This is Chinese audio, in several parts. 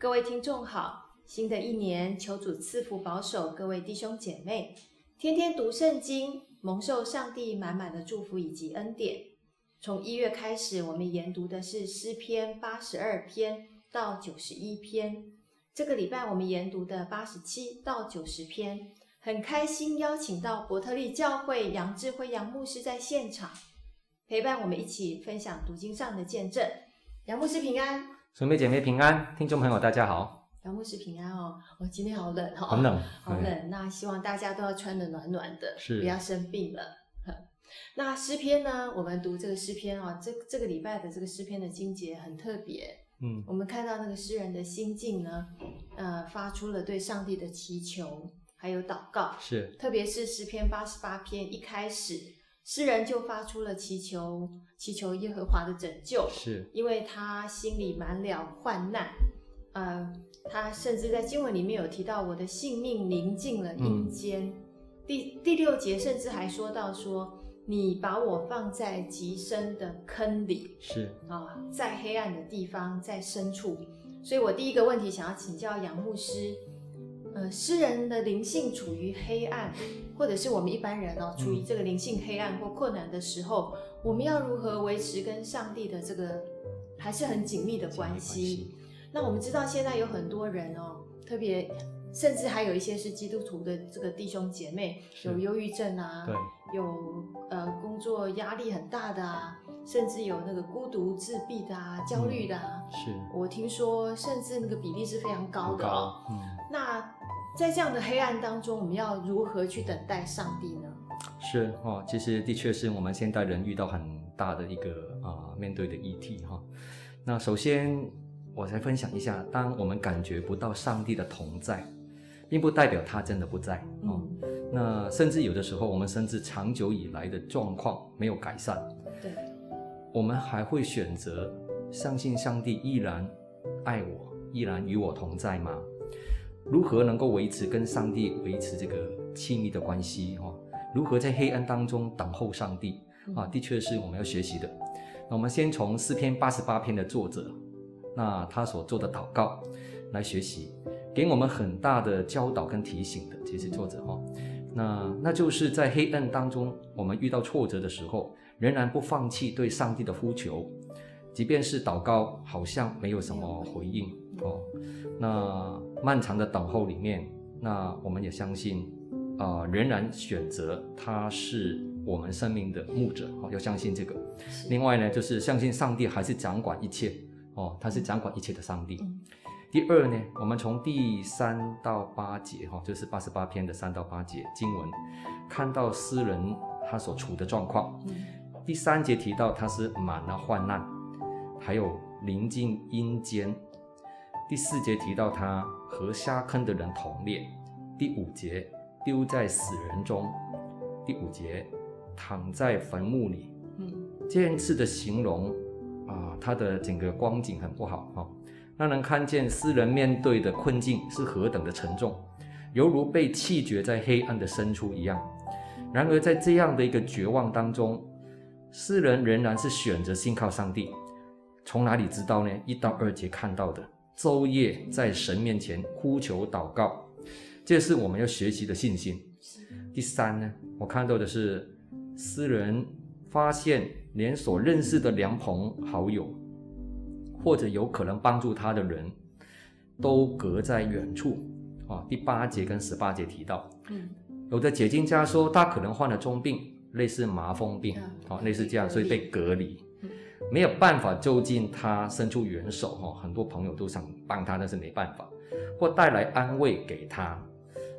各位听众好，新的一年求主赐福保守各位弟兄姐妹，天天读圣经，蒙受上帝满满的祝福以及恩典。从一月开始，我们研读的是诗篇八十二篇到九十一篇。这个礼拜我们研读的八十七到九十篇，很开心邀请到伯特利教会杨志辉杨牧师在现场陪伴我们一起分享读经上的见证。杨牧师平安，姊妹姐妹平安，听众朋友大家好。杨牧师平安哦，我今天好冷哈、哦，很冷，好冷。那希望大家都要穿得暖暖的，是，不要生病了。那诗篇呢？我们读这个诗篇啊，这这个礼拜的这个诗篇的经节很特别。嗯，我们看到那个诗人的心境呢，呃，发出了对上帝的祈求，还有祷告。是，特别是诗篇八十八篇一开始，诗人就发出了祈求，祈求耶和华的拯救。是，因为他心里满了患难。呃，他甚至在经文里面有提到，我的性命临近了阴间。嗯、第第六节甚至还说到说。你把我放在极深的坑里，是啊，在黑暗的地方，在深处。所以我第一个问题想要请教杨牧师，呃，诗人的灵性处于黑暗，或者是我们一般人哦，处于这个灵性黑暗或困难的时候，嗯、我们要如何维持跟上帝的这个还是很紧密的关系？那我们知道现在有很多人哦，特别。甚至还有一些是基督徒的这个弟兄姐妹，有忧郁症啊，对，有呃工作压力很大的啊，甚至有那个孤独自闭的啊，焦虑的啊。嗯、是，我听说甚至那个比例是非常高的哦。嗯，那在这样的黑暗当中，我们要如何去等待上帝呢？是哦，其实的确是我们现代人遇到很大的一个啊、呃、面对的议题哈、哦。那首先我来分享一下，当我们感觉不到上帝的同在。并不代表他真的不在哦。那甚至有的时候，我们甚至长久以来的状况没有改善，对，我们还会选择相信上帝依然爱我，依然与我同在吗？如何能够维持跟上帝维持这个亲密的关系？哈，如何在黑暗当中等候上帝？啊，的确是我们要学习的。那我们先从诗篇八十八篇的作者，那他所做的祷告来学习。给我们很大的教导跟提醒的，其实作者哈，那那就是在黑暗当中，我们遇到挫折的时候，仍然不放弃对上帝的呼求，即便是祷告好像没有什么回应哦，那漫长的等候里面，那我们也相信啊、呃，仍然选择他是我们生命的牧者哦，要相信这个。另外呢，就是相信上帝还是掌管一切哦，他是掌管一切的上帝。第二呢，我们从第三到八节哈，就是八十八篇的三到八节经文，看到诗人他所处的状况。嗯。第三节提到他是满了患难，还有临近阴间。第四节提到他和下坑的人同列。第五节丢在死人中。第五节躺在坟墓里。嗯，这样子的形容啊，他的整个光景很不好啊。让人看见诗人面对的困境是何等的沉重，犹如被弃绝在黑暗的深处一样。然而，在这样的一个绝望当中，诗人仍然是选择信靠上帝。从哪里知道呢？一到二节看到的，昼夜在神面前呼求祷告，这是我们要学习的信心。第三呢，我看到的是诗人发现连所认识的良朋好友。或者有可能帮助他的人，都隔在远处啊。第八节跟十八节提到，嗯，有的解经家说他可能患了重病，类似麻风病，啊，类似这样，所以被隔离，没有办法就近他伸出援手，哈，很多朋友都想帮他，但是没办法，或带来安慰给他，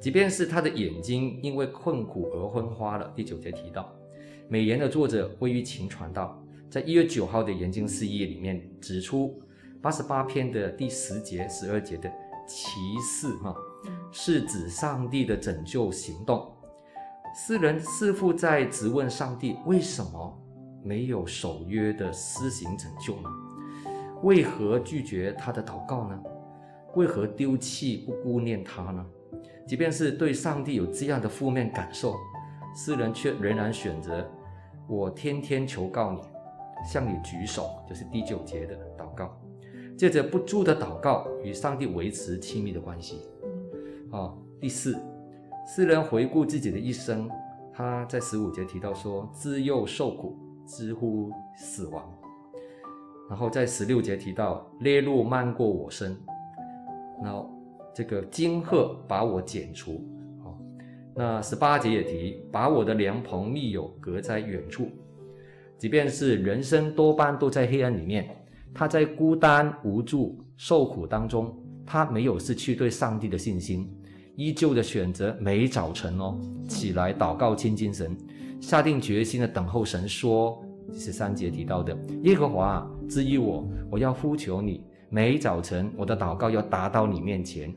即便是他的眼睛因为困苦而昏花了。第九节提到，美言的作者魏玉琴传道。在一月九号的研经释义里面指出，八十八篇的第十节、十二节的奇事哈，是指上帝的拯救行动。诗人似乎在质问上帝：为什么没有守约的施行拯救呢？为何拒绝他的祷告呢？为何丢弃不顾念他呢？即便是对上帝有这样的负面感受，诗人却仍然选择：我天天求告你。向你举手，就是第九节的祷告。借着不住的祷告与上帝维持亲密的关系。哦，第四，诗人回顾自己的一生，他在十五节提到说：“自幼受苦，知乎死亡。”然后在十六节提到：“烈怒漫过我身。”然后这个惊吓把我剪除。那十八节也提：“把我的良朋密友隔在远处。”即便是人生多半都在黑暗里面，他在孤单无助、受苦当中，他没有失去对上帝的信心，依旧的选择每早晨哦起来祷告亲近神，下定决心的等候神说，十三节提到的耶和华治愈我，我要呼求你，每早晨我的祷告要达到你面前。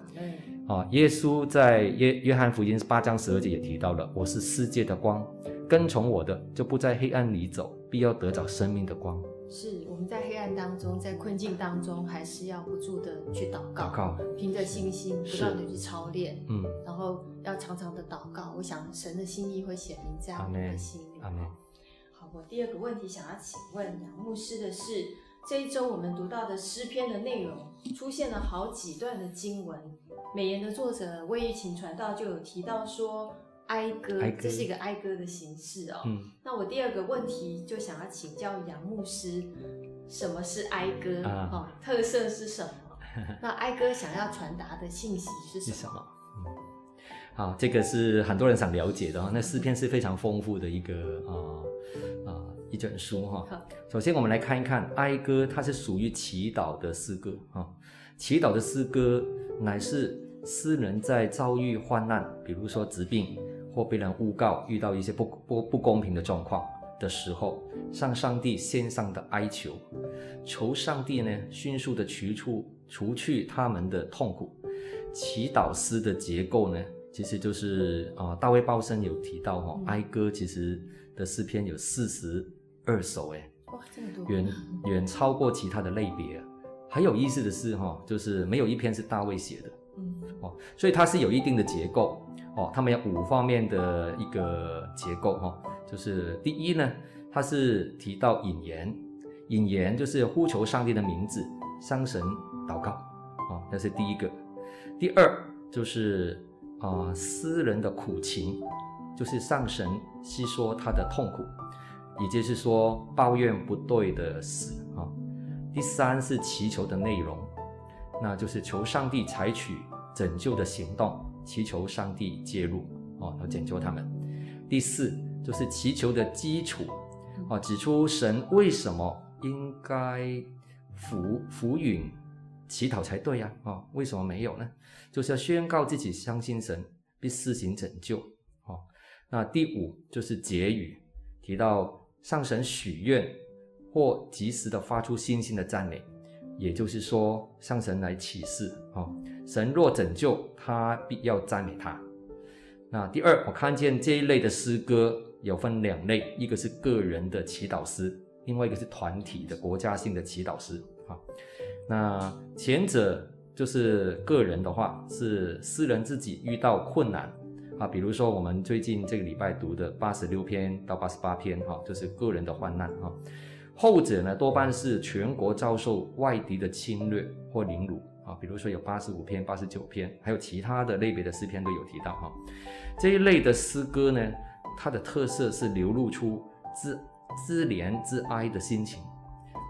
啊，耶稣在约约翰福音八章十二节也提到了，我是世界的光。跟从我的，就不在黑暗里走，必要得着生命的光。是我们在黑暗当中，在困境当中，还是要不住的去祷告，祷告，凭着信心不断的去操练，嗯，然后要常常的祷告。我想神的心意会显明在我们的心里。阿门。好，我第二个问题想要请问杨牧师的是，这一周我们读到的诗篇的内容出现了好几段的经文，美言的作者魏玉琴传道就有提到说。哀歌，哀歌，这是一个哀歌的形式哦。嗯，那我第二个问题就想要请教杨牧师，什么是哀歌？啊、哦，特色是什么？那哀歌想要传达的信息是什么？什么？嗯，好，这个是很多人想了解的。那诗篇是非常丰富的一个啊啊、呃呃、一卷书哈。好首先我们来看一看哀歌，它是属于祈祷的诗歌啊。祈祷的诗歌乃是诗人在遭遇患难，比如说疾病。或被人诬告，遇到一些不不不公平的状况的时候，向上帝献上的哀求，求上帝呢迅速的除除除去他们的痛苦。祈祷诗的结构呢，其实就是啊、呃，大卫鲍森有提到哈、哦，嗯、哀歌其实的诗篇有四十二首，哎，哇，这么多，远远超过其他的类别。很有意思的是哈、哦，就是没有一篇是大卫写的，嗯，哦，所以它是有一定的结构。哦，他们有五方面的一个结构哈、哦，就是第一呢，它是提到引言，引言就是呼求上帝的名字，向神祷告，啊、哦，那是第一个。第二就是啊、呃，诗人的苦情，就是向神细说他的痛苦，也就是说抱怨不对的事啊、第三是祈求的内容，那就是求上帝采取拯救的行动。祈求上帝介入，哦，要拯救他们。第四就是祈求的基础，哦，指出神为什么应该俯俯允祈祷才对呀，哦，为什么没有呢？就是要宣告自己相信神必施行拯救，哦。那第五就是结语，提到上神许愿或及时的发出信心的赞美，也就是说向神来起誓，哦。神若拯救他，必要赞美他。那第二，我看见这一类的诗歌有分两类，一个是个人的祈祷诗，另外一个是团体的国家性的祈祷诗。啊，那前者就是个人的话，是诗人自己遇到困难啊，比如说我们最近这个礼拜读的八十六篇到八十八篇，哈，就是个人的患难啊。后者呢，多半是全国遭受外敌的侵略或凌辱。啊，比如说有八十五篇、八十九篇，还有其他的类别的诗篇都有提到哈。这一类的诗歌呢，它的特色是流露出自自怜自哀的心情，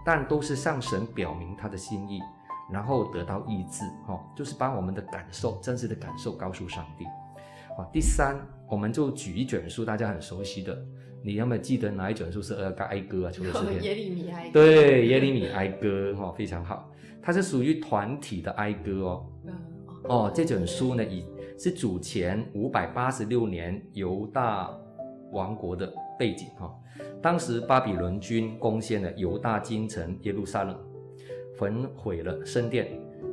但都是向神表明他的心意，然后得到医治。哈，就是把我们的感受、真实的感受告诉上帝。啊，第三，我们就举一卷书，大家很熟悉的，你有没有记得哪一卷书是呃哀歌啊？除了诗篇，耶利米哀歌。对，耶利米哀歌，哈，非常好。它是属于团体的哀歌哦，哦，这本书呢，以是主前五百八十六年犹大王国的背景哈。当时巴比伦军攻陷了犹大京城耶路撒冷，焚毁了圣殿，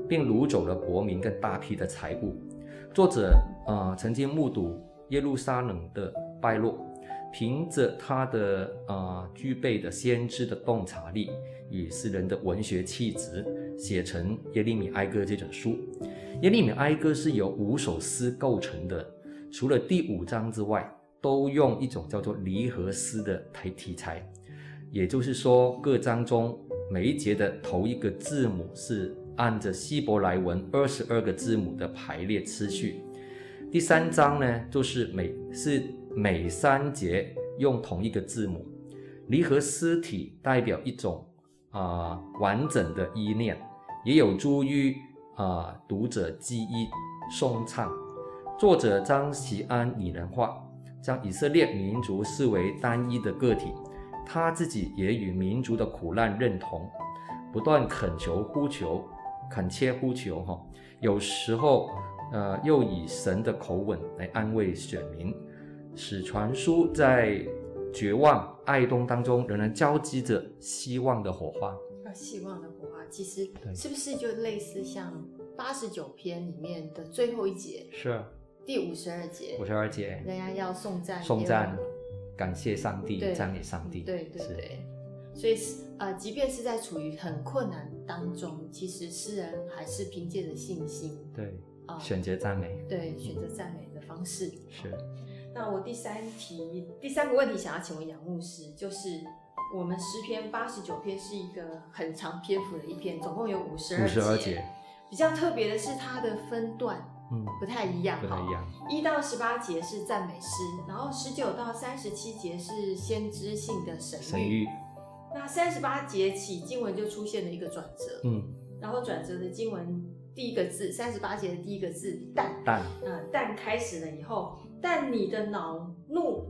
并掳走了国民跟大批的财物。作者啊、呃，曾经目睹耶路撒冷的败落，凭着他的啊、呃、具备的先知的洞察力与诗人的文学气质。写成《耶利米哀歌》这本书，《耶利米哀歌》是由五首诗构成的，除了第五章之外，都用一种叫做离合诗的题题材，也就是说，各章中每一节的头一个字母是按着希伯来文二十二个字母的排列次序。第三章呢，就是每是每三节用同一个字母。离合诗体代表一种啊、完整的意念，也有助于啊、读者记忆诵唱。作者张锡安拟人化，将以色列民族视为单一的个体。他自己也与民族的苦难认同，不断恳求呼求，恳切呼求哈。有时候呃又以神的口吻来安慰选民，使传书在。绝望、哀慟当中，仍然交织着希望的火花。啊，希望的火花，其实是不是就类似像八十九篇里面的最后一节？是。第五十二节。五十二节。人家要送赞。送赞，感谢上帝，赞美上帝。对对对。所以呃，即便是在处于很困难当中，其实诗人还是凭借着信心，对啊，选择赞美。对，选择赞美的方式。是。那我第三题，第三个问题想要请问杨牧师，就是我们诗篇八十九篇是一个很长篇幅的一篇，总共有五十二节。比较特别的是它的分段，嗯，不太一样，不太一样。一到十八节是赞美诗，然后十九到三十七节是先知性的神谕。那三十八节起经文就出现了一个转折，嗯，然后转折的经文第一个字，三十八节的第一个字但，但，呃，但开始了以后。但你的恼怒，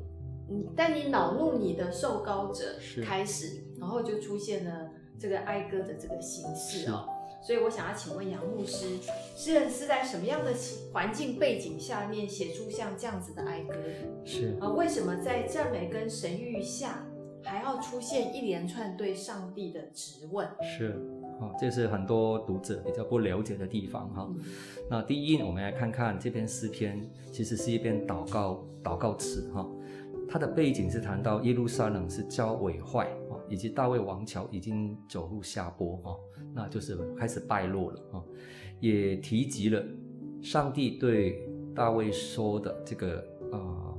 但你恼怒你的受高者开始，然后就出现了这个哀歌的这个形式哦。所以我想要请问杨牧师，诗人是在什么样的环境背景下面写出像这样子的哀歌？是啊，为什么在赞美跟神谕下，还要出现一连串对上帝的质问？是。啊，这是很多读者比较不了解的地方哈。那第一，我们来看看这篇诗篇，其实是一篇祷告祷告词哈。它的背景是谈到耶路撒冷是遭毁坏啊，以及大卫王朝已经走入下坡哈，那就是开始败落了啊。也提及了上帝对大卫说的这个啊，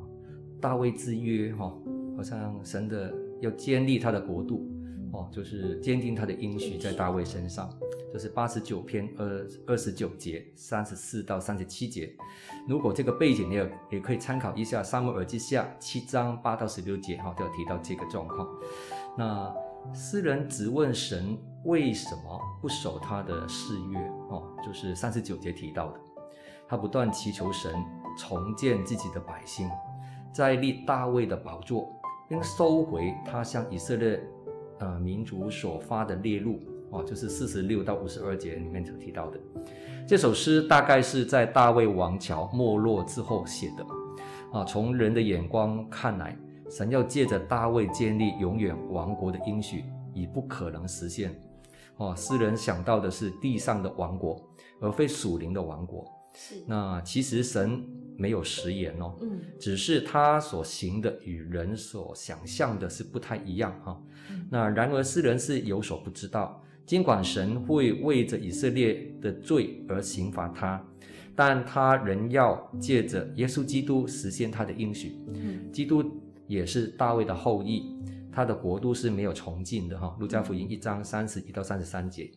大卫之约哈，好像神的要建立他的国度。哦，就是坚定他的应许在大卫身上，就是八十九篇二二十九节，三十四到三十七节。如果这个背景你也也可以参考一下《撒母耳记下》七章八到十六节，哈，都有提到这个状况。那诗人直问神为什么不守他的誓约？哦，就是三十九节提到的，他不断祈求神重建自己的百姓，再立大卫的宝座，并收回他向以色列。呃，民族所发的烈怒，哦，就是四十六到五十二节里面所提到的。这首诗大概是在大卫王朝没落之后写的。啊，从人的眼光看来，神要借着大卫建立永远王国的应许已不可能实现。哦，诗人想到的是地上的王国，而非属灵的王国。是。那其实神没有食言哦，嗯，只是他所行的与人所想象的是不太一样哈。那然而世人是有所不知道，尽管神会为着以色列的罪而刑罚他，但他仍要借着耶稣基督实现他的应许。嗯基督也是大卫的后裔，他的国度是没有穷尽的哈。路加福音一章三十一到三十三节。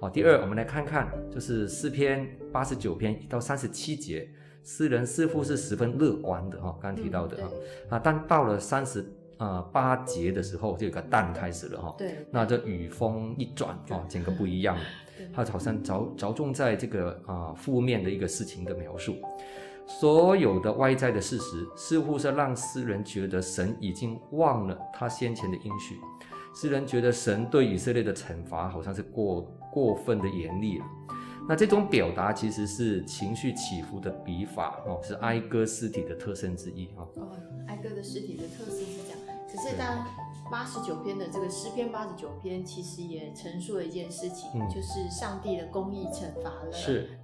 好，第二，我们来看看，就是诗篇八十九篇一到三十七节，诗人似乎是十分乐观的哈，刚刚提到的啊，啊，但到了三十。啊、呃，八节的时候就有个淡开始了哈，对，那这雨风一转啊，整个不一样。了，他好像着着重在这个啊、呃、负面的一个事情的描述，所有的外在的事实似乎是让诗人觉得神已经忘了他先前的应许，诗人觉得神对以色列的惩罚好像是过过分的严厉了，那这种表达其实是情绪起伏的笔法哦，是哀歌诗体的特征之一哈。哦，哀歌的诗体的特色是这样。可是，当八十九篇的这个诗篇八十九篇，其实也陈述了一件事情，嗯、就是上帝的公义惩罚了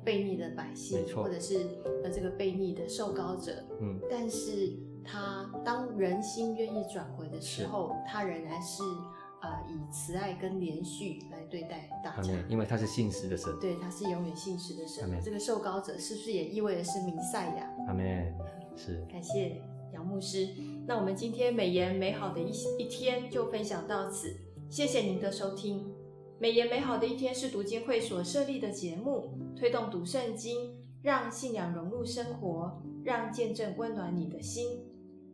悖逆的百姓，或者是呃这个悖逆的受膏者。嗯，但是他当人心愿意转回的时候，他仍然是呃以慈爱跟连续来对待大家，因为他是信实的神。对，他是永远信实的神。这个受膏者是不是也意味着是弥赛亚？阿门。是。感谢杨牧师。那我们今天美言美好的一一天就分享到此，谢谢您的收听。美言美好的一天是读经会所设立的节目，推动读圣经，让信仰融入生活，让见证温暖你的心。